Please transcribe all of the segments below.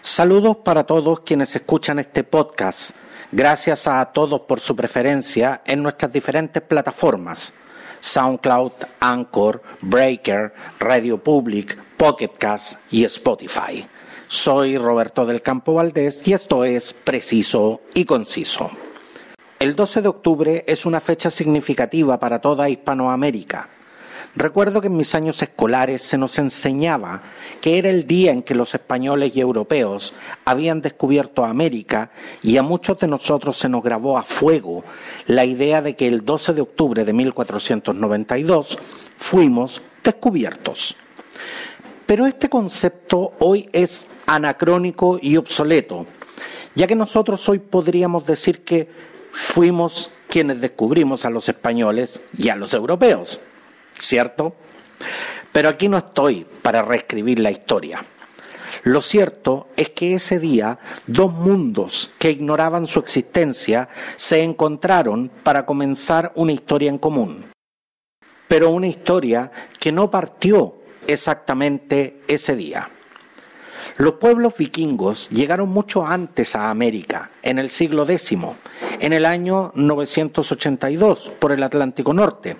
Saludos para todos quienes escuchan este podcast. Gracias a todos por su preferencia en nuestras diferentes plataformas. SoundCloud, Anchor, Breaker, Radio Public, Pocket Cast y Spotify. Soy Roberto del Campo Valdés y esto es Preciso y Conciso. El 12 de octubre es una fecha significativa para toda Hispanoamérica Recuerdo que en mis años escolares se nos enseñaba que era el día en que los españoles y europeos habían descubierto América y a muchos de nosotros se nos grabó a fuego la idea de que el 12 de octubre de 1492 fuimos descubiertos. Pero este concepto hoy es anacrónico y obsoleto, ya que nosotros hoy podríamos decir que fuimos quienes descubrimos a los españoles y a los europeos. ¿Cierto? Pero aquí no estoy para reescribir la historia. Lo cierto es que ese día dos mundos que ignoraban su existencia se encontraron para comenzar una historia en común. Pero una historia que no partió exactamente ese día. Los pueblos vikingos llegaron mucho antes a América, en el siglo X, en el año 982, por el Atlántico Norte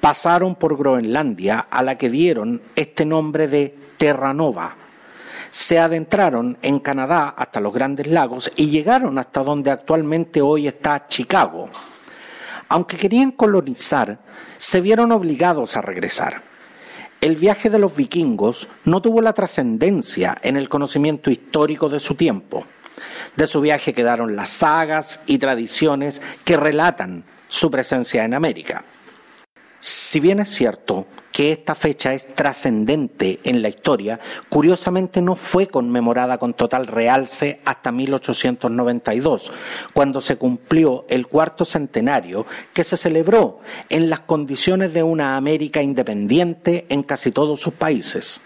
pasaron por Groenlandia, a la que dieron este nombre de Terranova. Se adentraron en Canadá hasta los Grandes Lagos y llegaron hasta donde actualmente hoy está Chicago. Aunque querían colonizar, se vieron obligados a regresar. El viaje de los vikingos no tuvo la trascendencia en el conocimiento histórico de su tiempo. De su viaje quedaron las sagas y tradiciones que relatan su presencia en América. Si bien es cierto que esta fecha es trascendente en la historia, curiosamente no fue conmemorada con total realce hasta 1892, cuando se cumplió el cuarto centenario que se celebró en las condiciones de una América independiente en casi todos sus países.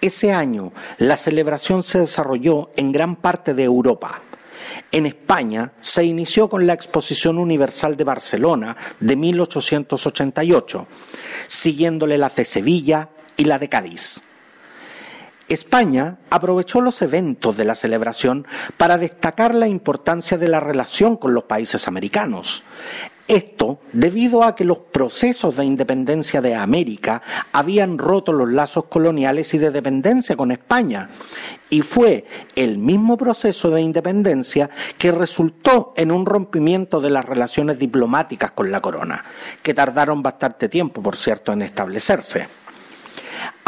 Ese año la celebración se desarrolló en gran parte de Europa, en España se inició con la Exposición Universal de Barcelona de 1888, siguiéndole la de Sevilla y la de Cádiz. España aprovechó los eventos de la celebración para destacar la importancia de la relación con los países americanos. Esto debido a que los procesos de independencia de América habían roto los lazos coloniales y de dependencia con España. Y fue el mismo proceso de independencia que resultó en un rompimiento de las relaciones diplomáticas con la corona, que tardaron bastante tiempo, por cierto, en establecerse.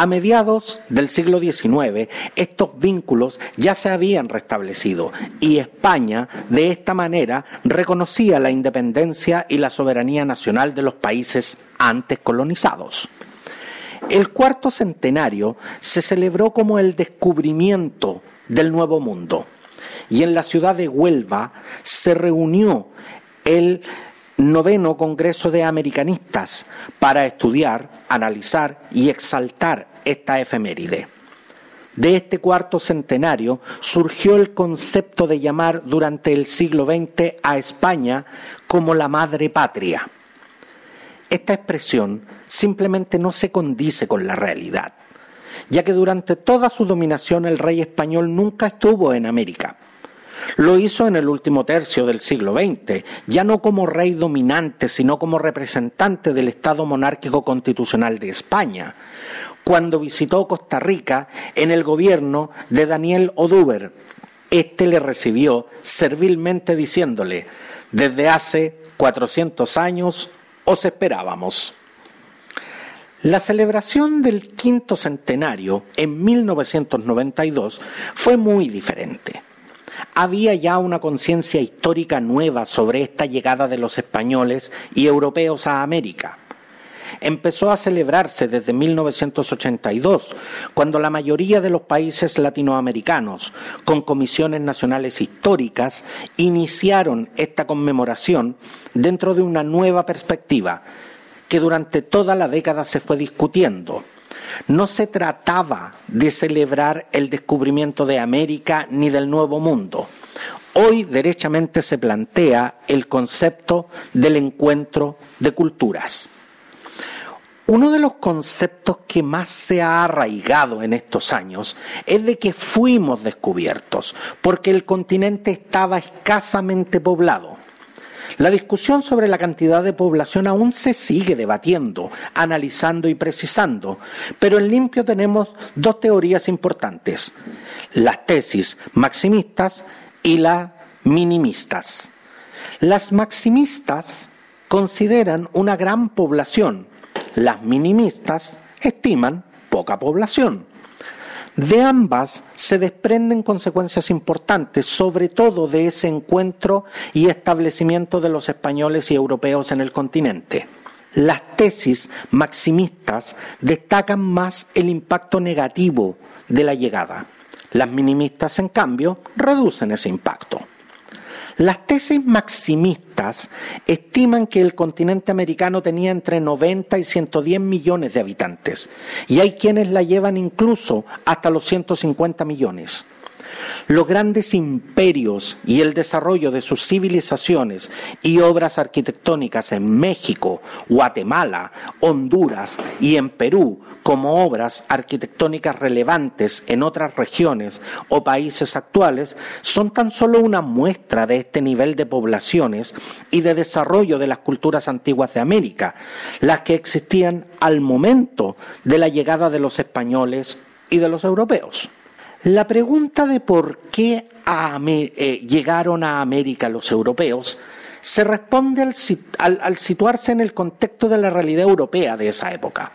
A mediados del siglo XIX, estos vínculos ya se habían restablecido y España, de esta manera, reconocía la independencia y la soberanía nacional de los países antes colonizados. El cuarto centenario se celebró como el descubrimiento del Nuevo Mundo y en la ciudad de Huelva se reunió el noveno Congreso de Americanistas para estudiar, analizar y exaltar esta efeméride. De este cuarto centenario surgió el concepto de llamar durante el siglo XX a España como la madre patria. Esta expresión simplemente no se condice con la realidad, ya que durante toda su dominación el rey español nunca estuvo en América. Lo hizo en el último tercio del siglo XX, ya no como rey dominante, sino como representante del Estado monárquico constitucional de España, cuando visitó Costa Rica en el gobierno de Daniel Oduber. Este le recibió servilmente diciéndole, desde hace 400 años os esperábamos. La celebración del quinto centenario en 1992 fue muy diferente. Había ya una conciencia histórica nueva sobre esta llegada de los españoles y europeos a América empezó a celebrarse desde 1982, cuando la mayoría de los países latinoamericanos, con comisiones nacionales históricas, iniciaron esta conmemoración dentro de una nueva perspectiva que durante toda la década se fue discutiendo. No se trataba de celebrar el descubrimiento de América ni del Nuevo Mundo. Hoy derechamente se plantea el concepto del encuentro de culturas. Uno de los conceptos que más se ha arraigado en estos años es de que fuimos descubiertos, porque el continente estaba escasamente poblado. La discusión sobre la cantidad de población aún se sigue debatiendo, analizando y precisando, pero en limpio tenemos dos teorías importantes, las tesis maximistas y las minimistas. Las maximistas consideran una gran población, las minimistas estiman poca población. De ambas se desprenden consecuencias importantes, sobre todo de ese encuentro y establecimiento de los españoles y europeos en el continente. Las tesis maximistas destacan más el impacto negativo de la llegada. Las minimistas, en cambio, reducen ese impacto. Las tesis maximistas estiman que el continente americano tenía entre 90 y 110 millones de habitantes, y hay quienes la llevan incluso hasta los 150 millones. Los grandes imperios y el desarrollo de sus civilizaciones y obras arquitectónicas en México, Guatemala, Honduras y en Perú, como obras arquitectónicas relevantes en otras regiones o países actuales, son tan solo una muestra de este nivel de poblaciones y de desarrollo de las culturas antiguas de América, las que existían al momento de la llegada de los españoles y de los europeos. La pregunta de por qué eh, llegaron a América los europeos se responde al, situarse en el contexto de la realidad europea de esa época.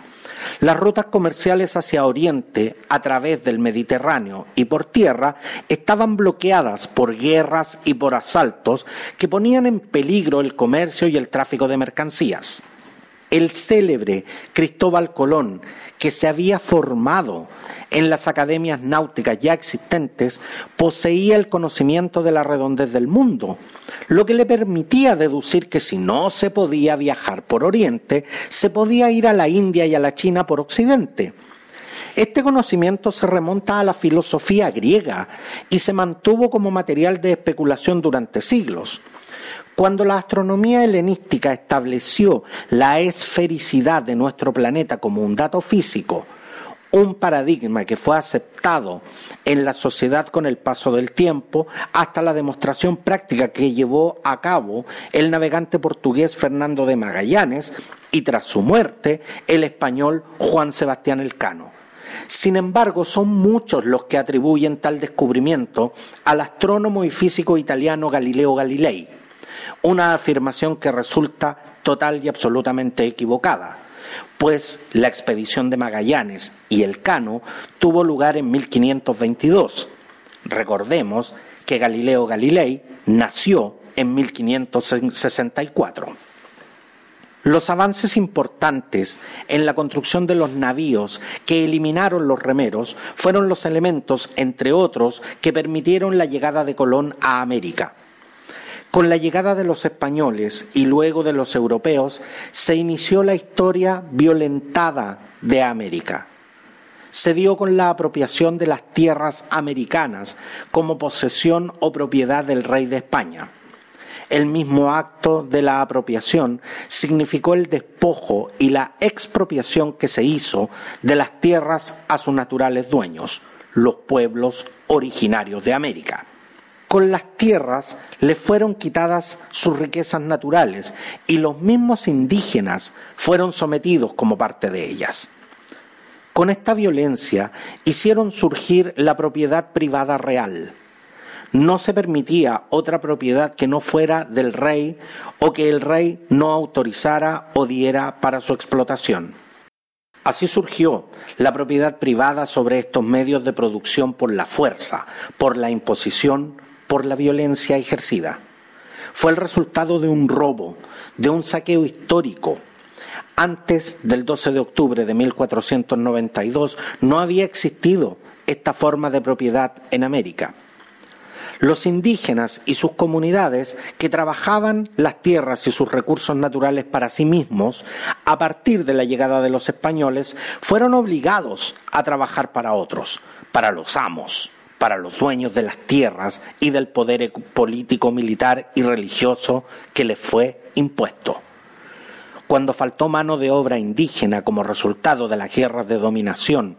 Las rutas comerciales hacia Oriente a través del Mediterráneo y por tierra estaban bloqueadas por guerras y por asaltos que ponían en peligro el comercio y el tráfico de mercancías. El célebre Cristóbal Colón, que se había formado en las academias náuticas ya existentes, poseía el conocimiento de la redondez del mundo, lo que le permitía deducir que si no se podía viajar por Oriente, se podía ir a la India y a la China por Occidente. Este conocimiento se remonta a la filosofía griega y se mantuvo como material de especulación durante siglos. Cuando la astronomía helenística estableció la esfericidad de nuestro planeta como un dato físico, un paradigma que fue aceptado en la sociedad con el paso del tiempo hasta la demostración práctica que llevó a cabo el navegante portugués Fernando de Magallanes y tras su muerte el español Juan Sebastián Elcano. Sin embargo, son muchos los que atribuyen tal descubrimiento al astrónomo y físico italiano Galileo Galilei, una afirmación que resulta total y absolutamente equivocada pues la expedición de Magallanes y el Cano tuvo lugar en 1522. Recordemos que Galileo Galilei nació en 1564. Los avances importantes en la construcción de los navíos que eliminaron los remeros fueron los elementos, entre otros, que permitieron la llegada de Colón a América. Con la llegada de los españoles y luego de los europeos se inició la historia violentada de América. Se dio con la apropiación de las tierras americanas como posesión o propiedad del rey de España. El mismo acto de la apropiación significó el despojo y la expropiación que se hizo de las tierras a sus naturales dueños, los pueblos originarios de América con las tierras le fueron quitadas sus riquezas naturales y los mismos indígenas fueron sometidos como parte de ellas. Con esta violencia hicieron surgir la propiedad privada real. No se permitía otra propiedad que no fuera del rey o que el rey no autorizara o diera para su explotación. Así surgió la propiedad privada sobre estos medios de producción por la fuerza, por la imposición por la violencia ejercida. Fue el resultado de un robo, de un saqueo histórico. Antes del 12 de octubre de 1492 no había existido esta forma de propiedad en América. Los indígenas y sus comunidades que trabajaban las tierras y sus recursos naturales para sí mismos, a partir de la llegada de los españoles, fueron obligados a trabajar para otros, para los amos para los dueños de las tierras y del poder político, militar y religioso que les fue impuesto. cuando faltó mano de obra indígena como resultado de las guerras de dominación,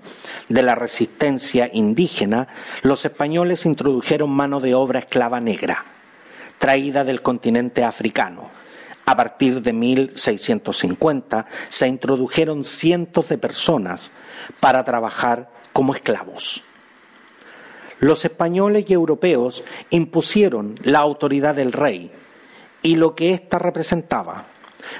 de la resistencia indígena, los españoles introdujeron mano de obra esclava negra, traída del continente africano. A partir de 1650 se introdujeron cientos de personas para trabajar como esclavos. Los españoles y europeos impusieron la autoridad del rey y lo que ésta representaba.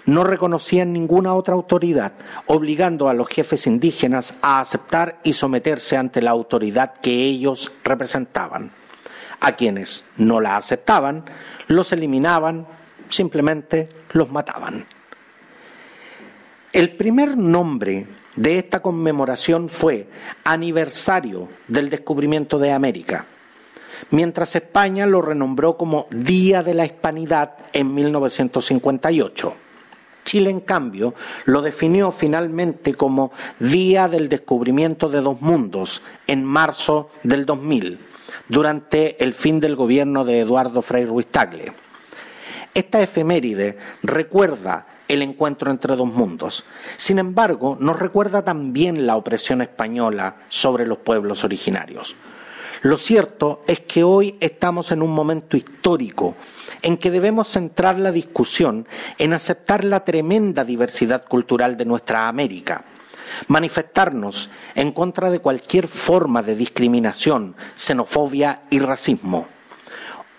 No reconocían ninguna otra autoridad, obligando a los jefes indígenas a aceptar y someterse ante la autoridad que ellos representaban. A quienes no la aceptaban, los eliminaban, simplemente los mataban. El primer nombre de esta conmemoración fue aniversario del descubrimiento de América, mientras España lo renombró como Día de la Hispanidad en 1958. Chile, en cambio, lo definió finalmente como Día del Descubrimiento de dos Mundos en marzo del 2000, durante el fin del gobierno de Eduardo Frei Ruiz Tagle. Esta efeméride recuerda el encuentro entre dos mundos. Sin embargo, nos recuerda también la opresión española sobre los pueblos originarios. Lo cierto es que hoy estamos en un momento histórico en que debemos centrar la discusión en aceptar la tremenda diversidad cultural de nuestra América, manifestarnos en contra de cualquier forma de discriminación, xenofobia y racismo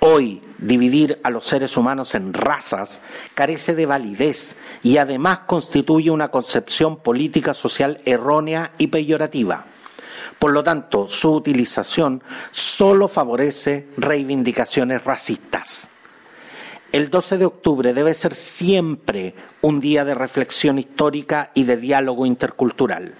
Hoy, dividir a los seres humanos en razas carece de validez y además constituye una concepción política social errónea y peyorativa. Por lo tanto, su utilización solo favorece reivindicaciones racistas. El 12 de octubre debe ser siempre un día de reflexión histórica y de diálogo intercultural.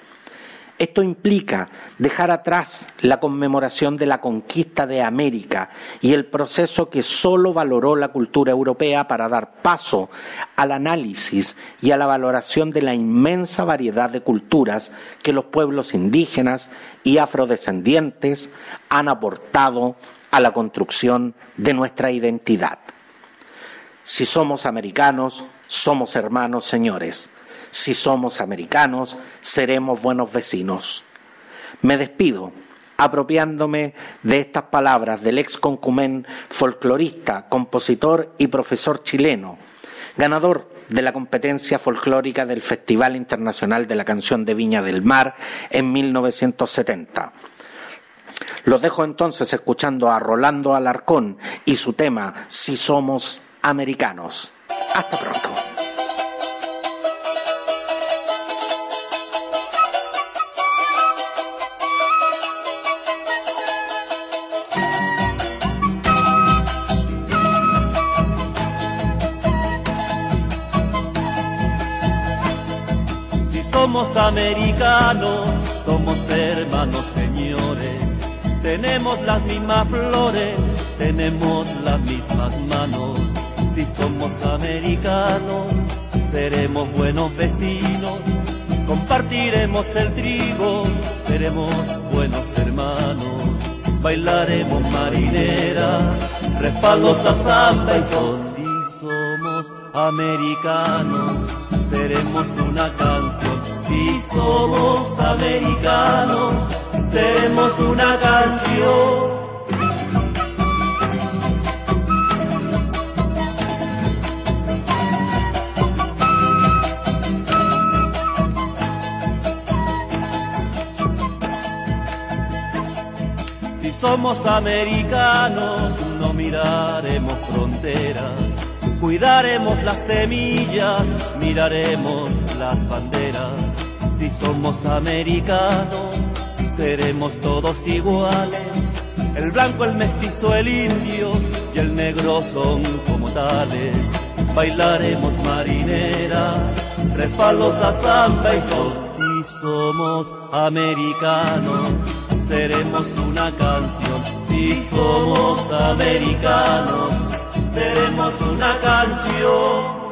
Esto implica dejar atrás la conmemoración de la conquista de América y el proceso que solo valoró la cultura europea para dar paso al análisis y a la valoración de la inmensa variedad de culturas que los pueblos indígenas y afrodescendientes han aportado a la construcción de nuestra identidad. Si somos americanos, somos hermanos, señores si somos americanos, seremos buenos vecinos. Me despido apropiándome de estas palabras del ex concumén folclorista, compositor y profesor chileno, ganador de la competencia folclórica del Festival Internacional de la Canción de Viña del Mar en 1970. Los dejo entonces escuchando a Rolando Alarcón y su tema Si somos americanos. Hasta pronto. Somos americanos, somos hermanos señores, tenemos las mismas flores, tenemos las mismas manos. Si somos americanos, seremos buenos vecinos, compartiremos el trigo, seremos buenos hermanos, bailaremos marinera, respaldos a samba y son. Si somos americanos, seremos una canción. Si somos americanos, seremos una canción. Si somos americanos, no miraremos fronteras Cuidaremos las semillas, miraremos las banderas. Si somos americanos, seremos todos iguales. El blanco, el mestizo, el indio y el negro son como tales. Bailaremos marinera, refalos a samba y sol. Si somos americanos, seremos una canción. Si somos americanos, seremos una canción.